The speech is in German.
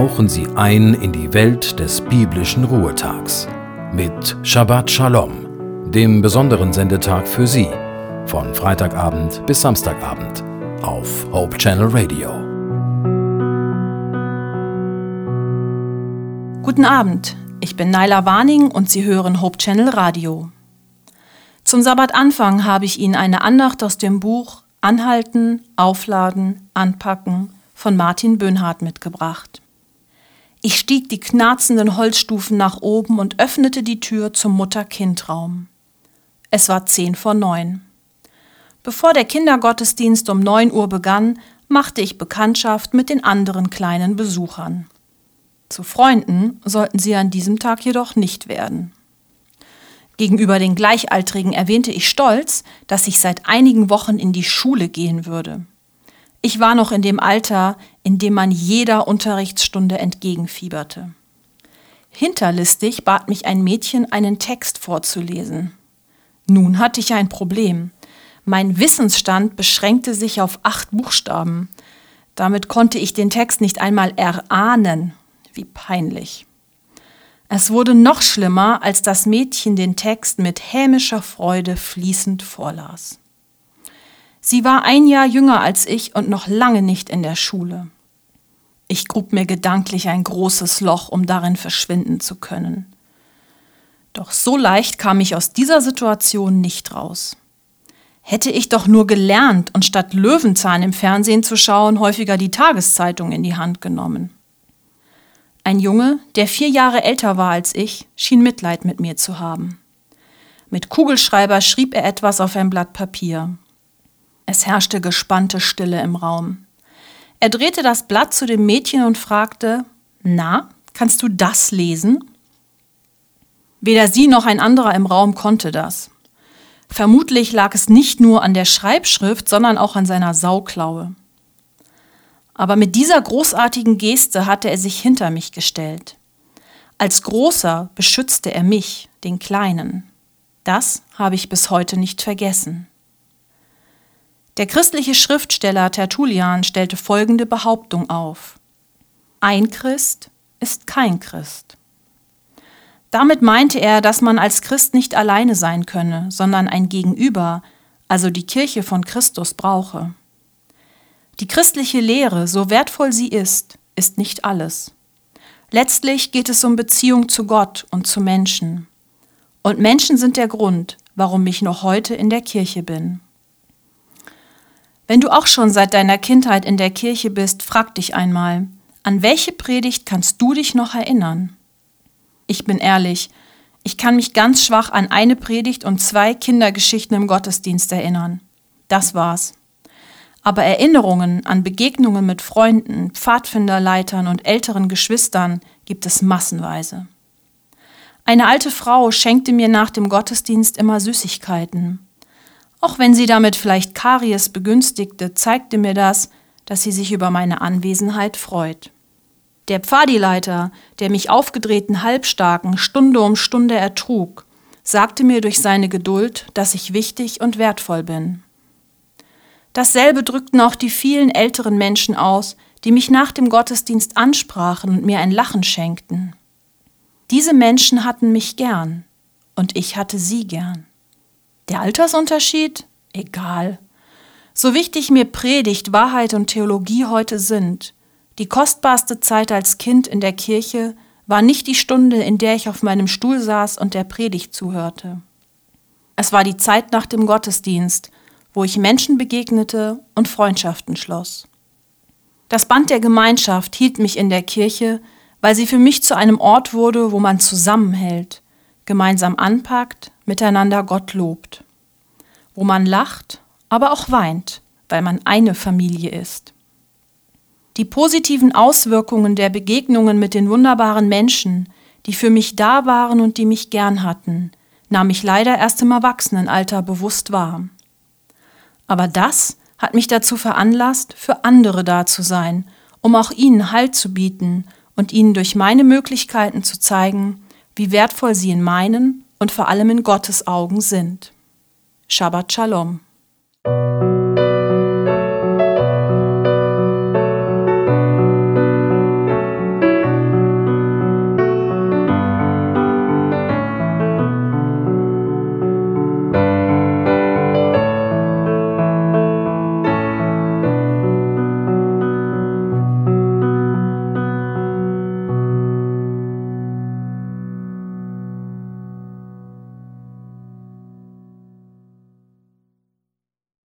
tauchen Sie ein in die Welt des biblischen Ruhetags mit Shabbat Shalom, dem besonderen Sendetag für Sie, von Freitagabend bis Samstagabend auf Hope Channel Radio. Guten Abend, ich bin Naila Warning und Sie hören Hope Channel Radio. Zum Sabbatanfang habe ich Ihnen eine Andacht aus dem Buch Anhalten, Aufladen, Anpacken von Martin Böhnhardt mitgebracht. Ich stieg die knarzenden Holzstufen nach oben und öffnete die Tür zum Mutter-Kind-Raum. Es war zehn vor neun. Bevor der Kindergottesdienst um neun Uhr begann, machte ich Bekanntschaft mit den anderen kleinen Besuchern. Zu Freunden sollten sie an diesem Tag jedoch nicht werden. Gegenüber den Gleichaltrigen erwähnte ich stolz, dass ich seit einigen Wochen in die Schule gehen würde. Ich war noch in dem Alter, in dem man jeder Unterrichtsstunde entgegenfieberte. Hinterlistig bat mich ein Mädchen, einen Text vorzulesen. Nun hatte ich ein Problem. Mein Wissensstand beschränkte sich auf acht Buchstaben. Damit konnte ich den Text nicht einmal erahnen. Wie peinlich. Es wurde noch schlimmer, als das Mädchen den Text mit hämischer Freude fließend vorlas. Sie war ein Jahr jünger als ich und noch lange nicht in der Schule. Ich grub mir gedanklich ein großes Loch, um darin verschwinden zu können. Doch so leicht kam ich aus dieser Situation nicht raus. Hätte ich doch nur gelernt und statt Löwenzahn im Fernsehen zu schauen, häufiger die Tageszeitung in die Hand genommen. Ein Junge, der vier Jahre älter war als ich, schien Mitleid mit mir zu haben. Mit Kugelschreiber schrieb er etwas auf ein Blatt Papier. Es herrschte gespannte Stille im Raum. Er drehte das Blatt zu dem Mädchen und fragte Na, kannst du das lesen? Weder sie noch ein anderer im Raum konnte das. Vermutlich lag es nicht nur an der Schreibschrift, sondern auch an seiner Sauklaue. Aber mit dieser großartigen Geste hatte er sich hinter mich gestellt. Als Großer beschützte er mich, den Kleinen. Das habe ich bis heute nicht vergessen. Der christliche Schriftsteller Tertullian stellte folgende Behauptung auf. Ein Christ ist kein Christ. Damit meinte er, dass man als Christ nicht alleine sein könne, sondern ein Gegenüber, also die Kirche von Christus brauche. Die christliche Lehre, so wertvoll sie ist, ist nicht alles. Letztlich geht es um Beziehung zu Gott und zu Menschen. Und Menschen sind der Grund, warum ich noch heute in der Kirche bin. Wenn du auch schon seit deiner Kindheit in der Kirche bist, frag dich einmal, an welche Predigt kannst du dich noch erinnern? Ich bin ehrlich, ich kann mich ganz schwach an eine Predigt und zwei Kindergeschichten im Gottesdienst erinnern. Das war's. Aber Erinnerungen an Begegnungen mit Freunden, Pfadfinderleitern und älteren Geschwistern gibt es massenweise. Eine alte Frau schenkte mir nach dem Gottesdienst immer Süßigkeiten. Auch wenn sie damit vielleicht Karies begünstigte, zeigte mir das, dass sie sich über meine Anwesenheit freut. Der Pfadileiter, der mich aufgedrehten Halbstarken Stunde um Stunde ertrug, sagte mir durch seine Geduld, dass ich wichtig und wertvoll bin. Dasselbe drückten auch die vielen älteren Menschen aus, die mich nach dem Gottesdienst ansprachen und mir ein Lachen schenkten. Diese Menschen hatten mich gern und ich hatte sie gern. Der Altersunterschied? Egal. So wichtig mir Predigt, Wahrheit und Theologie heute sind, die kostbarste Zeit als Kind in der Kirche war nicht die Stunde, in der ich auf meinem Stuhl saß und der Predigt zuhörte. Es war die Zeit nach dem Gottesdienst, wo ich Menschen begegnete und Freundschaften schloss. Das Band der Gemeinschaft hielt mich in der Kirche, weil sie für mich zu einem Ort wurde, wo man zusammenhält, gemeinsam anpackt, miteinander Gott lobt, wo man lacht, aber auch weint, weil man eine Familie ist. Die positiven Auswirkungen der Begegnungen mit den wunderbaren Menschen, die für mich da waren und die mich gern hatten, nahm ich leider erst im Erwachsenenalter bewusst wahr. Aber das hat mich dazu veranlasst, für andere da zu sein, um auch ihnen Halt zu bieten und ihnen durch meine Möglichkeiten zu zeigen, wie wertvoll sie in meinen und vor allem in Gottes Augen sind. Shabbat Shalom.